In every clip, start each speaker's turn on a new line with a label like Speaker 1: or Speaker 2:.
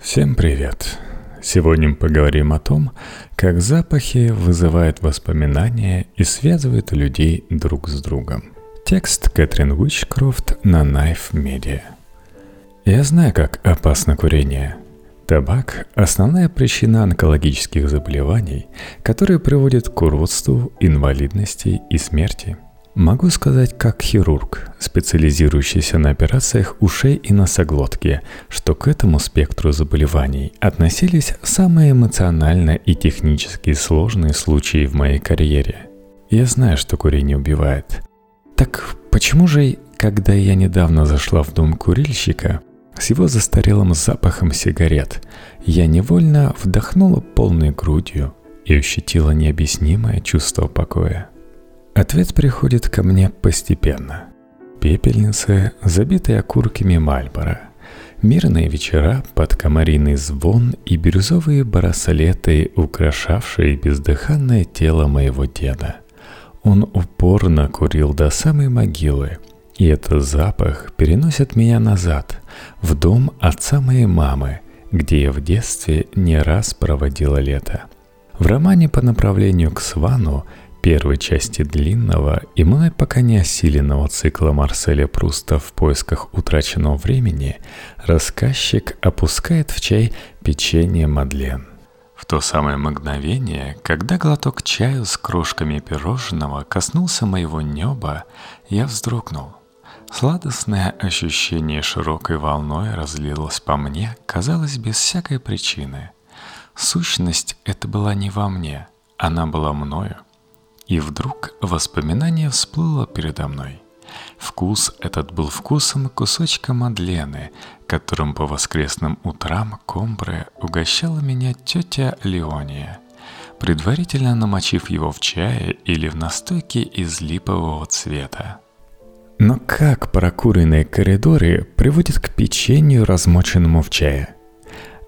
Speaker 1: Всем привет! Сегодня мы поговорим о том, как запахи вызывают воспоминания и связывают людей друг с другом. Текст Кэтрин Уичкрофт на Knife Media. Я знаю, как опасно курение. Табак – основная причина онкологических заболеваний, которые приводят к уродству, инвалидности и смерти – Могу сказать как хирург, специализирующийся на операциях ушей и носоглотки, что к этому спектру заболеваний относились самые эмоционально и технически сложные случаи в моей карьере. Я знаю, что курение убивает. Так почему же, когда я недавно зашла в дом курильщика, с его застарелым запахом сигарет, я невольно вдохнула полной грудью и ощутила необъяснимое чувство покоя? Ответ приходит ко мне постепенно. Пепельницы, забитые окурками Мальбора. Мирные вечера под комариный звон и бирюзовые браслеты, украшавшие бездыханное тело моего деда. Он упорно курил до самой могилы, и этот запах переносит меня назад, в дом отца моей мамы, где я в детстве не раз проводила лето. В романе по направлению к Свану первой части длинного и мной пока не осиленного цикла Марселя Пруста в поисках утраченного времени, рассказчик опускает в чай печенье Мадлен. В то самое мгновение, когда глоток чаю с крошками пирожного коснулся моего неба, я вздрогнул. Сладостное ощущение широкой волной разлилось по мне, казалось, без всякой причины. Сущность это была не во мне, она была мною — и вдруг воспоминание всплыло передо мной. Вкус этот был вкусом кусочка Мадлены, которым по воскресным утрам Комбре угощала меня тетя Леония, предварительно намочив его в чае или в настойке из липового цвета. Но как прокуренные коридоры приводят к печенью, размоченному в чае?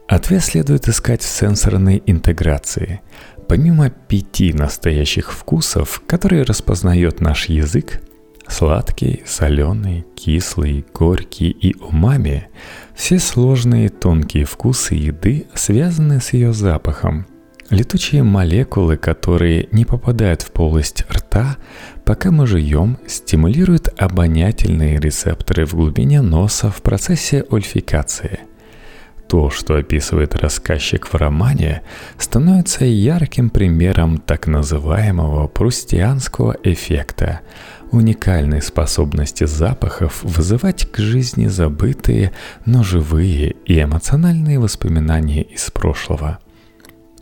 Speaker 1: Ответ следует искать в сенсорной интеграции – Помимо пяти настоящих вкусов, которые распознает наш язык, сладкий, соленый, кислый, горький и умами, все сложные тонкие вкусы еды связаны с ее запахом. Летучие молекулы, которые не попадают в полость рта, пока мы жуем, стимулируют обонятельные рецепторы в глубине носа в процессе ольфикации – то, что описывает рассказчик в романе, становится ярким примером так называемого прустианского эффекта, уникальной способности запахов вызывать к жизни забытые, но живые и эмоциональные воспоминания из прошлого.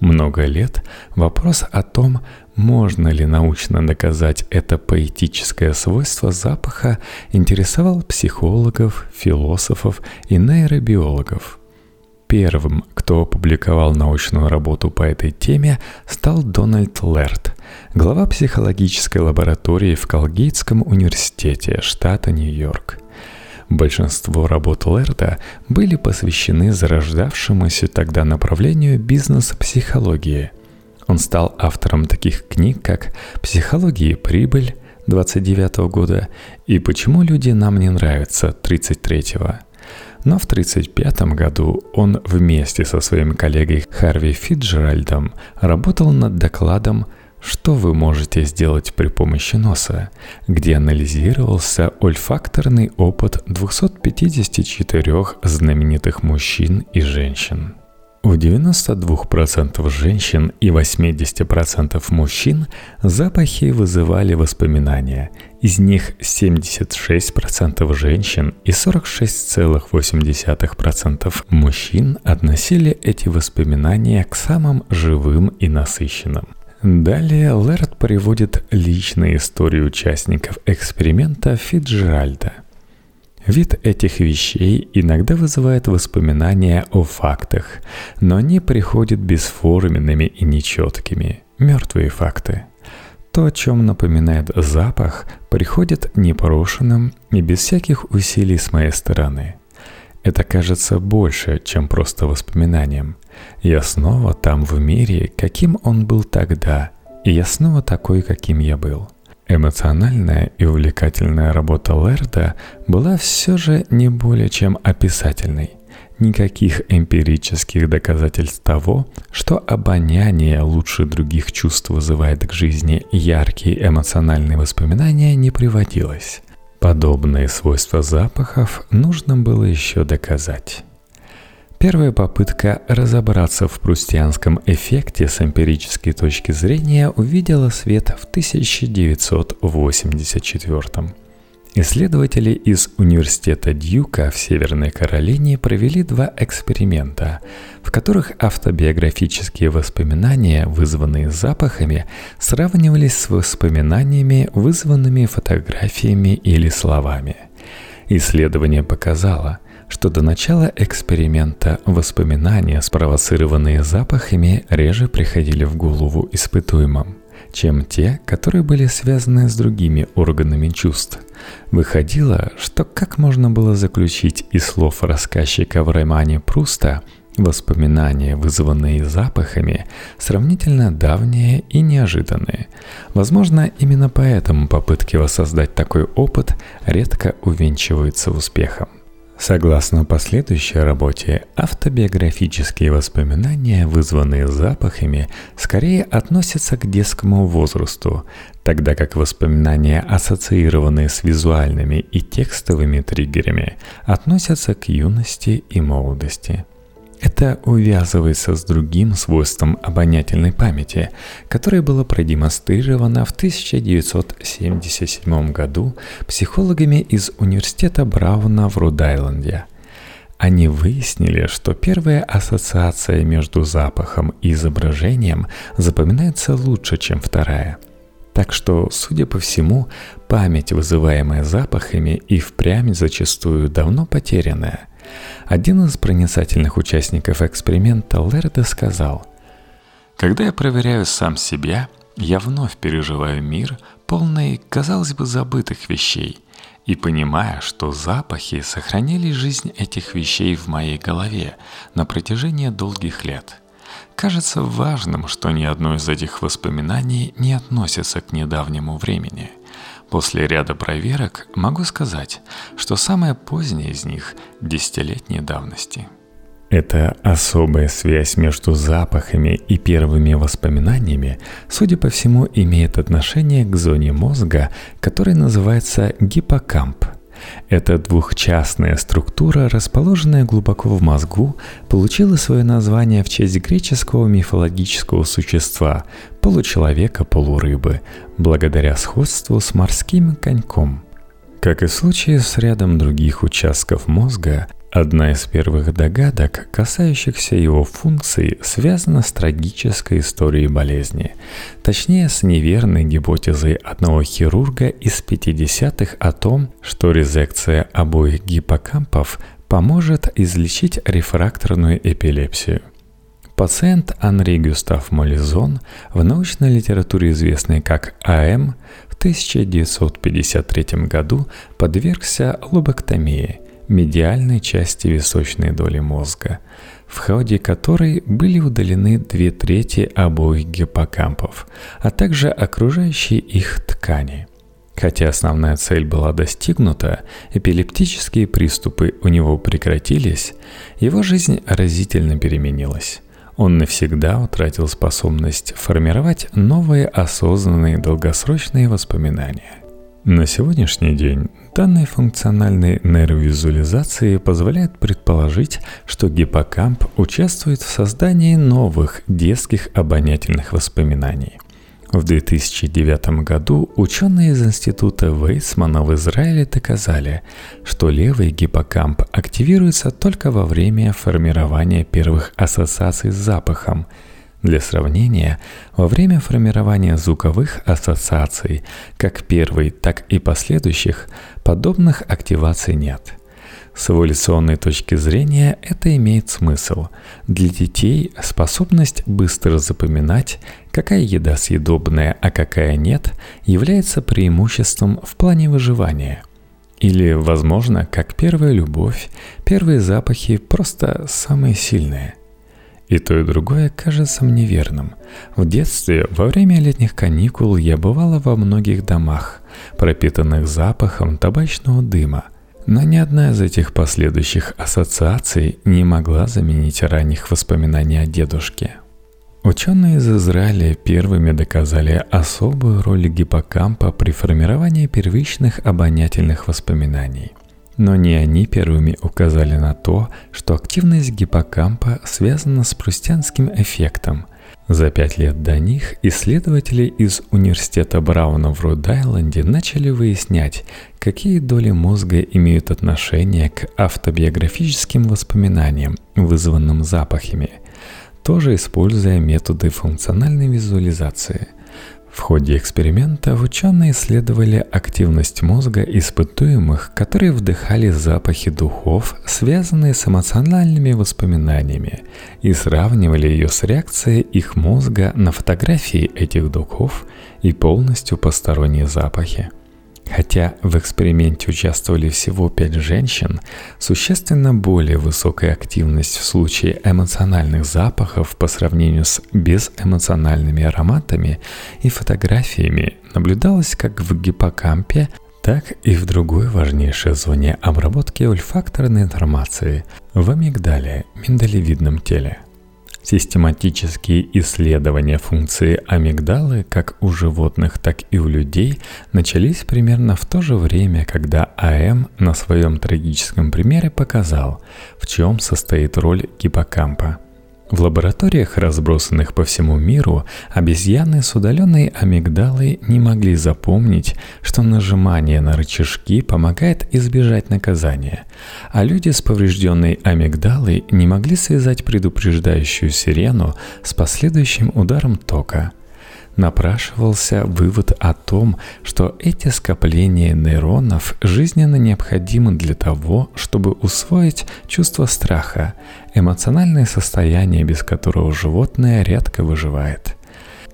Speaker 1: Много лет вопрос о том, можно ли научно доказать это поэтическое свойство запаха, интересовал психологов, философов и нейробиологов – Первым, кто опубликовал научную работу по этой теме, стал Дональд Лерт, глава психологической лаборатории в Колгейтском университете штата Нью-Йорк. Большинство работ Лерда были посвящены зарождавшемуся тогда направлению бизнес-психологии. Он стал автором таких книг, как «Психология и прибыль» 29 года и «Почему люди нам не нравятся» 33 -го. Но в 1935 году он вместе со своим коллегой Харви Фиджеральдом работал над докладом «Что вы можете сделать при помощи носа?», где анализировался ольфакторный опыт 254 знаменитых мужчин и женщин. У 92% женщин и 80% мужчин запахи вызывали воспоминания. Из них 76% женщин и 46,8% мужчин относили эти воспоминания к самым живым и насыщенным. Далее Лерт приводит личные истории участников эксперимента Фиджеральда – Вид этих вещей иногда вызывает воспоминания о фактах, но они приходят бесформенными и нечеткими, мертвые факты. То, о чем напоминает запах, приходит непрошенным и без всяких усилий с моей стороны. Это кажется больше, чем просто воспоминанием. Я снова там в мире, каким он был тогда, и я снова такой, каким я был – Эмоциональная и увлекательная работа Лерда была все же не более чем описательной. никаких эмпирических доказательств того, что обоняние лучше других чувств вызывает к жизни яркие эмоциональные воспоминания, не приводилось. Подобные свойства запахов нужно было еще доказать. Первая попытка разобраться в прустианском эффекте с эмпирической точки зрения увидела свет в 1984 Исследователи из Университета Дьюка в Северной Каролине провели два эксперимента, в которых автобиографические воспоминания, вызванные запахами, сравнивались с воспоминаниями, вызванными фотографиями или словами. Исследование показало, что до начала эксперимента воспоминания, спровоцированные запахами, реже приходили в голову испытуемым чем те, которые были связаны с другими органами чувств. Выходило, что как можно было заключить из слов рассказчика в романе Пруста Воспоминания, вызванные запахами, сравнительно давние и неожиданные. Возможно, именно поэтому попытки воссоздать такой опыт редко увенчиваются успехом. Согласно последующей работе, автобиографические воспоминания, вызванные запахами, скорее относятся к детскому возрасту, тогда как воспоминания, ассоциированные с визуальными и текстовыми триггерами, относятся к юности и молодости. Это увязывается с другим свойством обонятельной памяти, которое было продемонстрировано в 1977 году психологами из университета Брауна в Род-Айленде. Они выяснили, что первая ассоциация между запахом и изображением запоминается лучше, чем вторая. Так что, судя по всему, память, вызываемая запахами, и впрямь зачастую давно потерянная – один из проницательных участников эксперимента Лерда сказал, «Когда я проверяю сам себя, я вновь переживаю мир, полный, казалось бы, забытых вещей, и понимая, что запахи сохранили жизнь этих вещей в моей голове на протяжении долгих лет. Кажется важным, что ни одно из этих воспоминаний не относится к недавнему времени – После ряда проверок могу сказать, что самая поздняя из них – десятилетней давности. Эта особая связь между запахами и первыми воспоминаниями, судя по всему, имеет отношение к зоне мозга, которая называется гиппокамп – эта двухчастная структура, расположенная глубоко в мозгу, получила свое название в честь греческого мифологического существа – получеловека-полурыбы, благодаря сходству с морским коньком. Как и в случае с рядом других участков мозга, Одна из первых догадок, касающихся его функций, связана с трагической историей болезни. Точнее, с неверной гипотезой одного хирурга из 50-х о том, что резекция обоих гиппокампов поможет излечить рефракторную эпилепсию. Пациент Анри Гюстав Молизон, в научной литературе известный как АМ, в 1953 году подвергся лобоктомии – медиальной части височной доли мозга, в ходе которой были удалены две трети обоих гиппокампов, а также окружающие их ткани. Хотя основная цель была достигнута, эпилептические приступы у него прекратились, его жизнь разительно переменилась. Он навсегда утратил способность формировать новые осознанные долгосрочные воспоминания. На сегодняшний день данные функциональной нейровизуализации позволяют предположить, что гиппокамп участвует в создании новых детских обонятельных воспоминаний. В 2009 году ученые из Института Вейсмана в Израиле доказали, что левый гиппокамп активируется только во время формирования первых ассоциаций с запахом – для сравнения, во время формирования звуковых ассоциаций, как первой, так и последующих, подобных активаций нет. С эволюционной точки зрения это имеет смысл. Для детей способность быстро запоминать, какая еда съедобная, а какая нет, является преимуществом в плане выживания – или, возможно, как первая любовь, первые запахи просто самые сильные. И то, и другое кажется мне верным. В детстве, во время летних каникул, я бывала во многих домах, пропитанных запахом табачного дыма. Но ни одна из этих последующих ассоциаций не могла заменить ранних воспоминаний о дедушке. Ученые из Израиля первыми доказали особую роль гиппокампа при формировании первичных обонятельных воспоминаний. Но не они первыми указали на то, что активность гиппокампа связана с прустянским эффектом. За пять лет до них исследователи из Университета Брауна в Род-Айленде начали выяснять, какие доли мозга имеют отношение к автобиографическим воспоминаниям, вызванным запахами, тоже используя методы функциональной визуализации – в ходе эксперимента ученые исследовали активность мозга испытуемых, которые вдыхали запахи духов, связанные с эмоциональными воспоминаниями, и сравнивали ее с реакцией их мозга на фотографии этих духов и полностью посторонние запахи. Хотя в эксперименте участвовали всего 5 женщин, существенно более высокая активность в случае эмоциональных запахов по сравнению с безэмоциональными ароматами и фотографиями наблюдалась как в гиппокампе, так и в другой важнейшей зоне обработки ольфакторной информации – в амигдале, миндалевидном теле – Систематические исследования функции амигдалы как у животных, так и у людей начались примерно в то же время, когда АМ на своем трагическом примере показал, в чем состоит роль гиппокампа – в лабораториях, разбросанных по всему миру, обезьяны с удаленной амигдалой не могли запомнить, что нажимание на рычажки помогает избежать наказания, а люди с поврежденной амигдалой не могли связать предупреждающую сирену с последующим ударом тока – напрашивался вывод о том, что эти скопления нейронов жизненно необходимы для того, чтобы усвоить чувство страха, эмоциональное состояние, без которого животное редко выживает.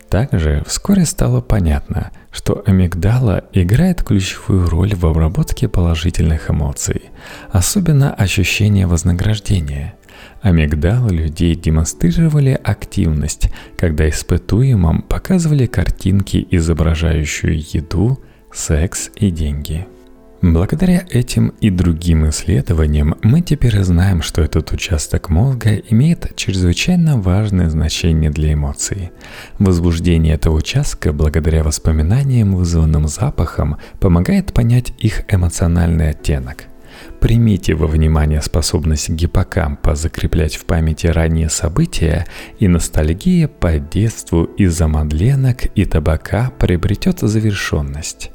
Speaker 1: Также вскоре стало понятно, что амигдала играет ключевую роль в обработке положительных эмоций, особенно ощущения вознаграждения – Амигдалы людей демонстрировали активность, когда испытуемым показывали картинки, изображающие еду, секс и деньги. Благодаря этим и другим исследованиям мы теперь знаем, что этот участок мозга имеет чрезвычайно важное значение для эмоций. Возбуждение этого участка благодаря воспоминаниям, вызванным запахом, помогает понять их эмоциональный оттенок – Примите во внимание способность гиппокампа закреплять в памяти ранние события, и ностальгия по детству из-за мадленок и табака приобретет завершенность.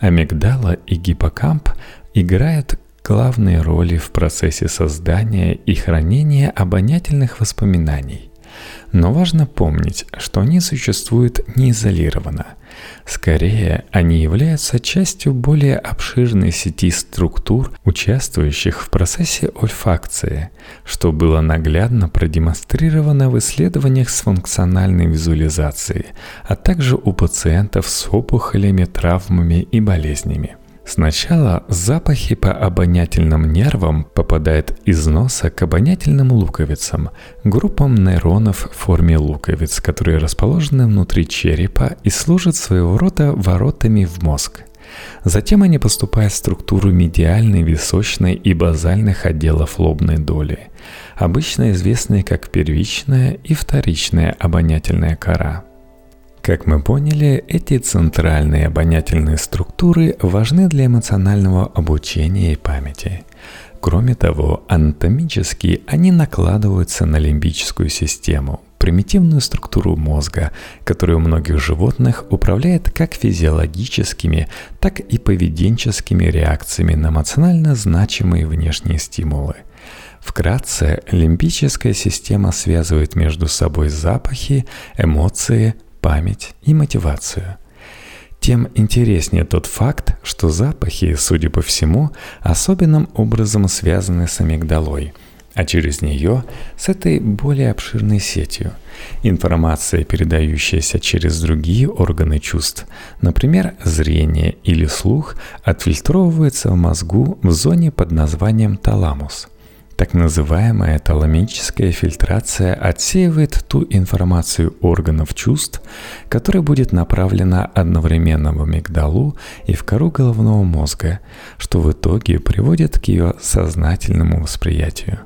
Speaker 1: Амигдала и гиппокамп играют главные роли в процессе создания и хранения обонятельных воспоминаний. Но важно помнить, что они существуют не изолированно. Скорее, они являются частью более обширной сети структур, участвующих в процессе ольфакции, что было наглядно продемонстрировано в исследованиях с функциональной визуализацией, а также у пациентов с опухолями, травмами и болезнями. Сначала запахи по обонятельным нервам попадают из носа к обонятельным луковицам, группам нейронов в форме луковиц, которые расположены внутри черепа и служат своего рода воротами в мозг. Затем они поступают в структуру медиальной, височной и базальных отделов лобной доли, обычно известные как первичная и вторичная обонятельная кора – как мы поняли, эти центральные обонятельные структуры важны для эмоционального обучения и памяти. Кроме того, анатомически они накладываются на лимбическую систему, примитивную структуру мозга, которая у многих животных управляет как физиологическими, так и поведенческими реакциями на эмоционально значимые внешние стимулы. Вкратце, лимбическая система связывает между собой запахи, эмоции, память и мотивацию. Тем интереснее тот факт, что запахи, судя по всему, особенным образом связаны с амигдалой, а через нее с этой более обширной сетью. Информация, передающаяся через другие органы чувств, например, зрение или слух, отфильтровывается в мозгу в зоне под названием таламус – Так называемая таламическая фильтрация отсеивает ту информацию органов чувств, которая будет направлена одновременно в амигдалу и в кору головного мозга, что в итоге приводит к ее сознательному восприятию.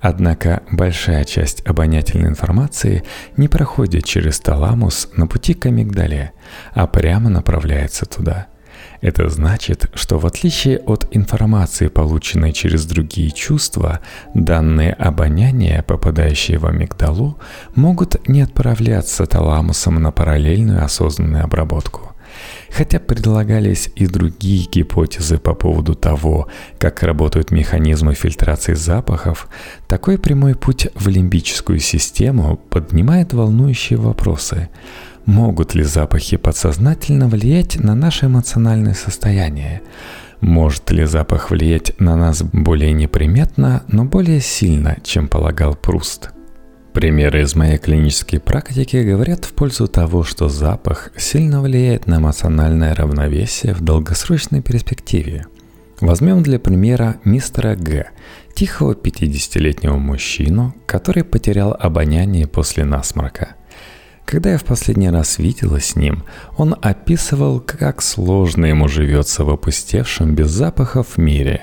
Speaker 1: Однако большая часть обонятельной информации не проходит через таламус на пути к амигдале, а прямо направляется туда. Это значит, что в отличие от информации, полученной через другие чувства, данные обоняния, попадающие в амигдалу, могут не отправляться таламусом на параллельную осознанную обработку. Хотя предлагались и другие гипотезы по поводу того, как работают механизмы фильтрации запахов, такой прямой путь в лимбическую систему поднимает волнующие вопросы. Могут ли запахи подсознательно влиять на наше эмоциональное состояние? Может ли запах влиять на нас более неприметно, но более сильно, чем полагал Пруст? Примеры из моей клинической практики говорят в пользу того, что запах сильно влияет на эмоциональное равновесие в долгосрочной перспективе. Возьмем для примера мистера Г, тихого 50-летнего мужчину, который потерял обоняние после насморка. Когда я в последний раз видела с ним, он описывал, как сложно ему живется в опустевшем без запахов мире.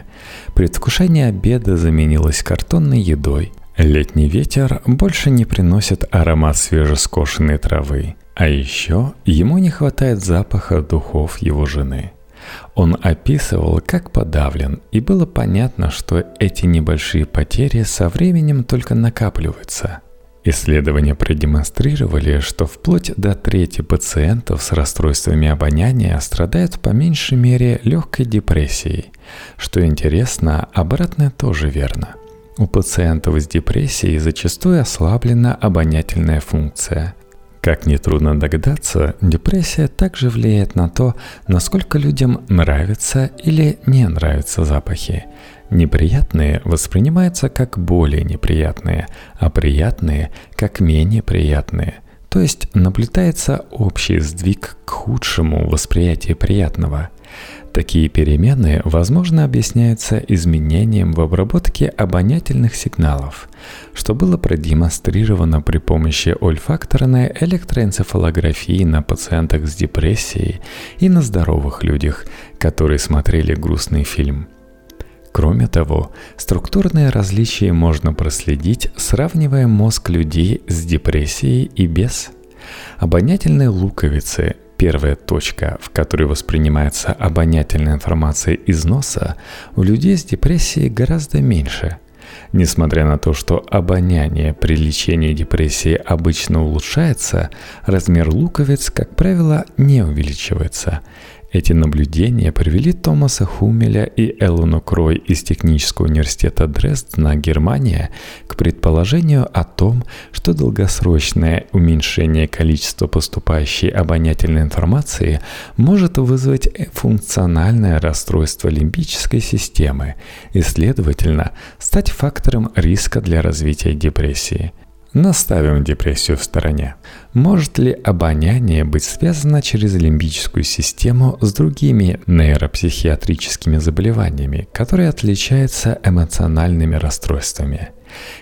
Speaker 1: Предвкушение обеда заменилось картонной едой – Летний ветер больше не приносит аромат свежескошенной травы, а еще ему не хватает запаха духов его жены. Он описывал, как подавлен, и было понятно, что эти небольшие потери со временем только накапливаются. Исследования продемонстрировали, что вплоть до трети пациентов с расстройствами обоняния страдают по меньшей мере легкой депрессией. Что интересно, обратное тоже верно – у пациентов с депрессией зачастую ослаблена обонятельная функция. Как нетрудно догадаться, депрессия также влияет на то, насколько людям нравятся или не нравятся запахи. Неприятные воспринимаются как более неприятные, а приятные как менее приятные. То есть наблюдается общий сдвиг к худшему восприятию приятного – Такие перемены, возможно, объясняются изменением в обработке обонятельных сигналов, что было продемонстрировано при помощи ольфакторной электроэнцефалографии на пациентах с депрессией и на здоровых людях, которые смотрели грустный фильм. Кроме того, структурные различия можно проследить, сравнивая мозг людей с депрессией и без. Обонятельные луковицы Первая точка, в которой воспринимается обонятельная информация из носа, у людей с депрессией гораздо меньше. Несмотря на то, что обоняние при лечении депрессии обычно улучшается, размер луковиц, как правило, не увеличивается – эти наблюдения привели Томаса Хумеля и Эллону Крой из Технического университета Дрездена, Германия, к предположению о том, что долгосрочное уменьшение количества поступающей обонятельной информации может вызвать функциональное расстройство лимбической системы и, следовательно, стать фактором риска для развития депрессии – Наставим депрессию в стороне. Может ли обоняние быть связано через лимбическую систему с другими нейропсихиатрическими заболеваниями, которые отличаются эмоциональными расстройствами?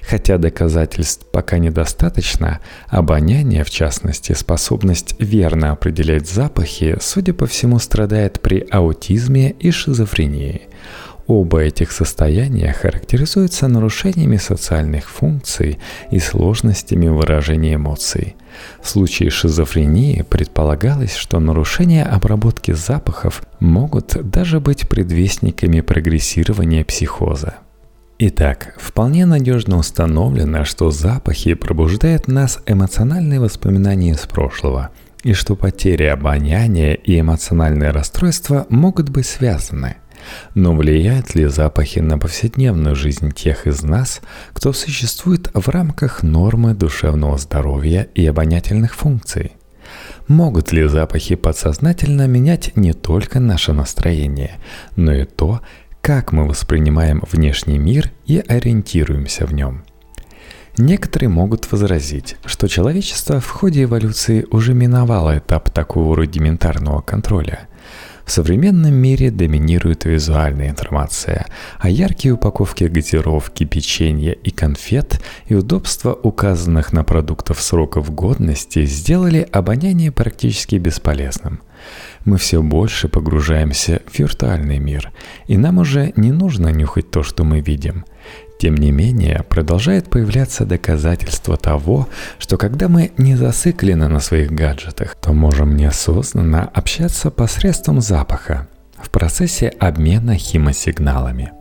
Speaker 1: Хотя доказательств пока недостаточно, обоняние, в частности, способность верно определять запахи, судя по всему, страдает при аутизме и шизофрении – Оба этих состояния характеризуются нарушениями социальных функций и сложностями выражения эмоций. В случае шизофрении предполагалось, что нарушения обработки запахов могут даже быть предвестниками прогрессирования психоза. Итак, вполне надежно установлено, что запахи пробуждают в нас эмоциональные воспоминания из прошлого, и что потеря обоняния и эмоциональное расстройство могут быть связаны – но влияют ли запахи на повседневную жизнь тех из нас, кто существует в рамках нормы душевного здоровья и обонятельных функций? Могут ли запахи подсознательно менять не только наше настроение, но и то, как мы воспринимаем внешний мир и ориентируемся в нем? Некоторые могут возразить, что человечество в ходе эволюции уже миновало этап такого рудиментарного контроля – В современном мире доминирует визуальная информация, а яркие упаковки газировки, печенья и конфет и удобства указанных на продуктов сроков годности сделали обоняние практически бесполезным. Мы все больше погружаемся в виртуальный мир, и нам уже не нужно нюхать то, что мы видим. Тем не менее, продолжает появляться доказательство того, что когда мы не зациклены на своих гаджетах, то можем неосознанно общаться посредством запаха в процессе обмена химосигналами.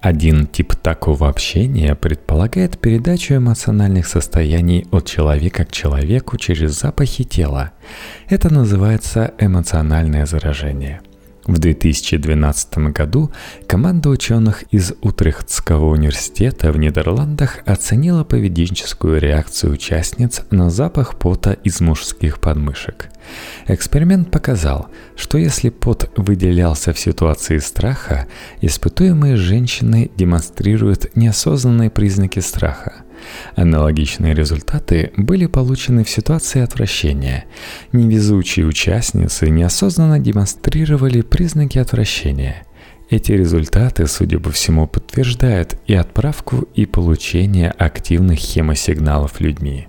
Speaker 1: Один тип такого общения предполагает передачу эмоциональных состояний от человека к человеку через запахи тела. Это называется эмоциональное заражение – в 2012 году команда ученых из Утрехтского университета в Нидерландах оценила поведенческую реакцию участниц на запах пота из мужских подмышек. Эксперимент показал, что если пот выделялся в ситуации страха, испытуемые женщины демонстрируют неосознанные признаки страха. Аналогичные результаты были получены в ситуации отвращения. Невезучие участницы неосознанно демонстрировали признаки отвращения. Эти результаты, судя по всему, подтверждают и отправку, и получение активных хемосигналов людьми.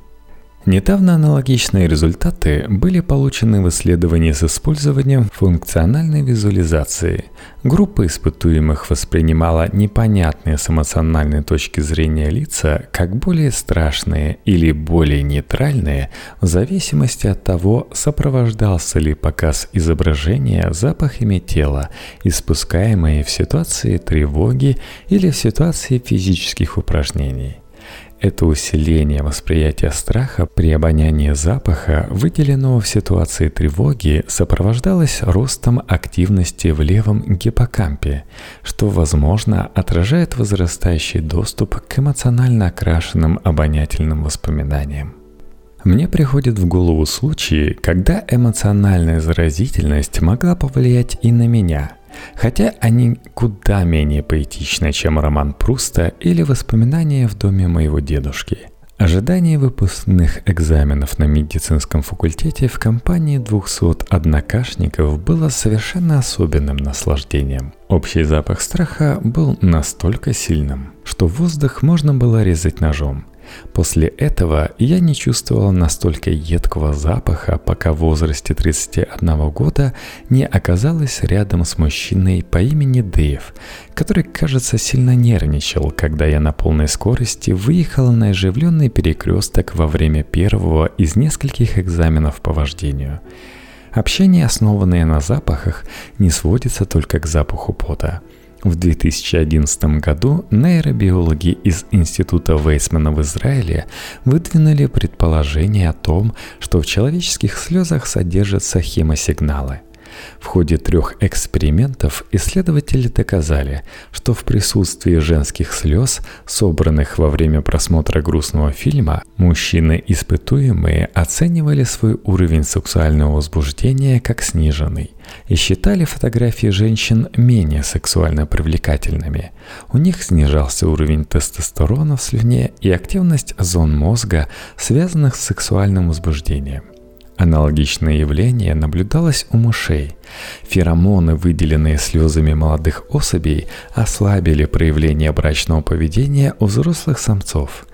Speaker 1: Недавно аналогичные результаты были получены в исследовании с использованием функциональной визуализации. Группа испытуемых воспринимала непонятные с эмоциональной точки зрения лица как более страшные или более нейтральные в зависимости от того, сопровождался ли показ изображения запахами тела, испускаемые в ситуации тревоги или в ситуации физических упражнений. Это усиление восприятия страха при обонянии запаха, выделенного в ситуации тревоги, сопровождалось ростом активности в левом гиппокампе, что, возможно, отражает возрастающий доступ к эмоционально окрашенным обонятельным воспоминаниям. Мне приходит в голову случаи, когда эмоциональная заразительность могла повлиять и на меня – хотя они куда менее поэтичны, чем роман Пруста или воспоминания в доме моего дедушки. Ожидание выпускных экзаменов на медицинском факультете в компании 200 однокашников было совершенно особенным наслаждением. Общий запах страха был настолько сильным, что воздух можно было резать ножом. После этого я не чувствовал настолько едкого запаха, пока в возрасте 31 года не оказалась рядом с мужчиной по имени Дэйв, который, кажется, сильно нервничал, когда я на полной скорости выехал на оживленный перекресток во время первого из нескольких экзаменов по вождению. Общение, основанное на запахах, не сводится только к запаху пота – в 2011 году нейробиологи из Института Вейсмана в Израиле выдвинули предположение о том, что в человеческих слезах содержатся хемосигналы. В ходе трех экспериментов исследователи доказали, что в присутствии женских слез, собранных во время просмотра грустного фильма, мужчины-испытуемые оценивали свой уровень сексуального возбуждения как сниженный и считали фотографии женщин менее сексуально привлекательными. У них снижался уровень тестостерона в слюне и активность зон мозга, связанных с сексуальным возбуждением. Аналогичное явление наблюдалось у мышей. Феромоны, выделенные слезами молодых особей, ослабили проявление брачного поведения у взрослых самцов.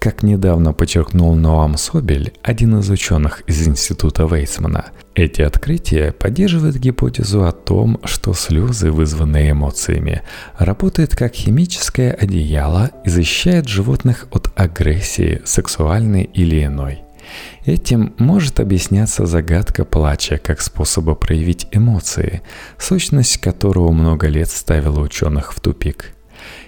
Speaker 1: Как недавно подчеркнул Ноам Собель, один из ученых из Института Вейсмана, эти открытия поддерживают гипотезу о том, что слезы, вызванные эмоциями, работают как химическое одеяло и защищают животных от агрессии, сексуальной или иной. Этим может объясняться загадка плача как способа проявить эмоции, сущность которого много лет ставила ученых в тупик.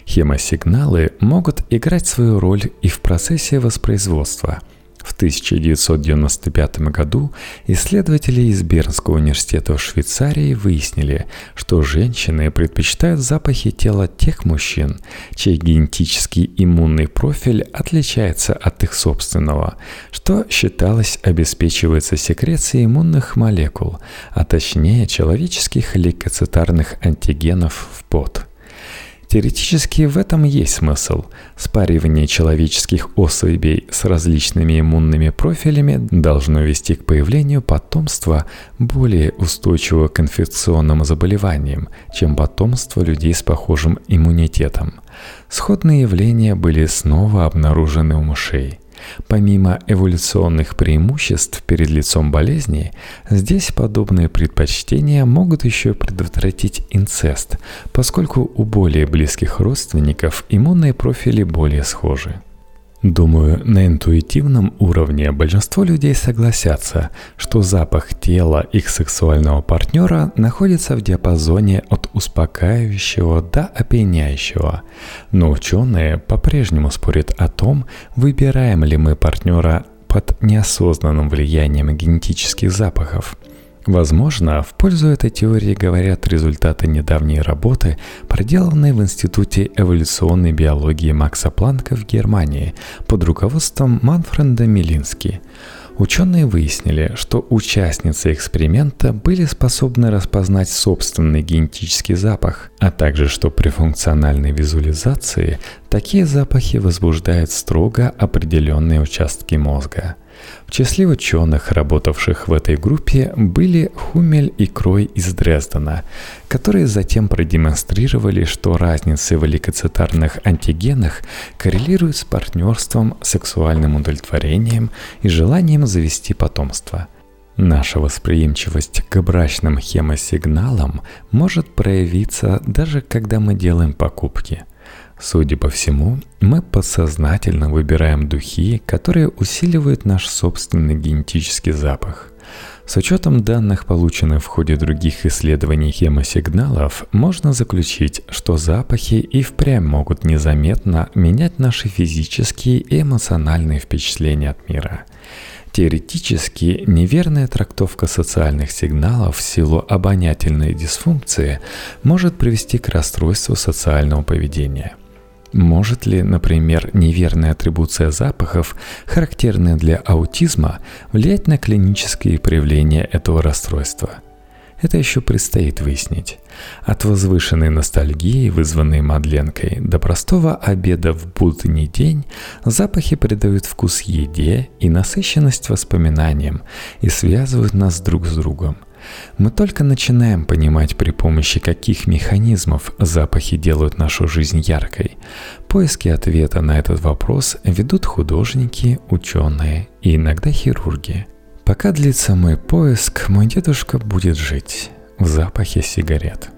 Speaker 1: Хемосигналы могут играть свою роль и в процессе воспроизводства – в 1995 году исследователи из Бернского университета в Швейцарии выяснили, что женщины предпочитают запахи тела тех мужчин, чей генетический иммунный профиль отличается от их собственного, что считалось обеспечивается секрецией иммунных молекул, а точнее человеческих лейкоцитарных антигенов в пот – Теоретически в этом есть смысл. Спаривание человеческих особей с различными иммунными профилями должно вести к появлению потомства более устойчивого к инфекционным заболеваниям, чем потомство людей с похожим иммунитетом. Сходные явления были снова обнаружены у мышей – Помимо эволюционных преимуществ перед лицом болезни, здесь подобные предпочтения могут еще предотвратить инцест, поскольку у более близких родственников иммунные профили более схожи. Думаю, на интуитивном уровне большинство людей согласятся, что запах тела их сексуального партнера находится в диапазоне от успокаивающего до опьяняющего. Но ученые по-прежнему спорят о том, выбираем ли мы партнера под неосознанным влиянием генетических запахов – Возможно, в пользу этой теории говорят результаты недавней работы, проделанной в Институте эволюционной биологии Макса Планка в Германии под руководством Манфреда Милински. Ученые выяснили, что участницы эксперимента были способны распознать собственный генетический запах, а также что при функциональной визуализации такие запахи возбуждают строго определенные участки мозга – в числе ученых, работавших в этой группе, были Хумель и Крой из Дрездена, которые затем продемонстрировали, что разницы в лейкоцитарных антигенах коррелируют с партнерством, сексуальным удовлетворением и желанием завести потомство – Наша восприимчивость к брачным хемосигналам может проявиться даже когда мы делаем покупки. Судя по всему, мы подсознательно выбираем духи, которые усиливают наш собственный генетический запах. С учетом данных, полученных в ходе других исследований хемосигналов, можно заключить, что запахи и впрямь могут незаметно менять наши физические и эмоциональные впечатления от мира. Теоретически, неверная трактовка социальных сигналов в силу обонятельной дисфункции может привести к расстройству социального поведения. Может ли, например, неверная атрибуция запахов, характерная для аутизма, влиять на клинические проявления этого расстройства? Это еще предстоит выяснить. От возвышенной ностальгии, вызванной Мадленкой, до простого обеда в будний день запахи придают вкус еде и насыщенность воспоминаниям и связывают нас друг с другом – мы только начинаем понимать, при помощи каких механизмов запахи делают нашу жизнь яркой. Поиски ответа на этот вопрос ведут художники, ученые и иногда хирурги. Пока длится мой поиск, мой дедушка будет жить в запахе сигарет.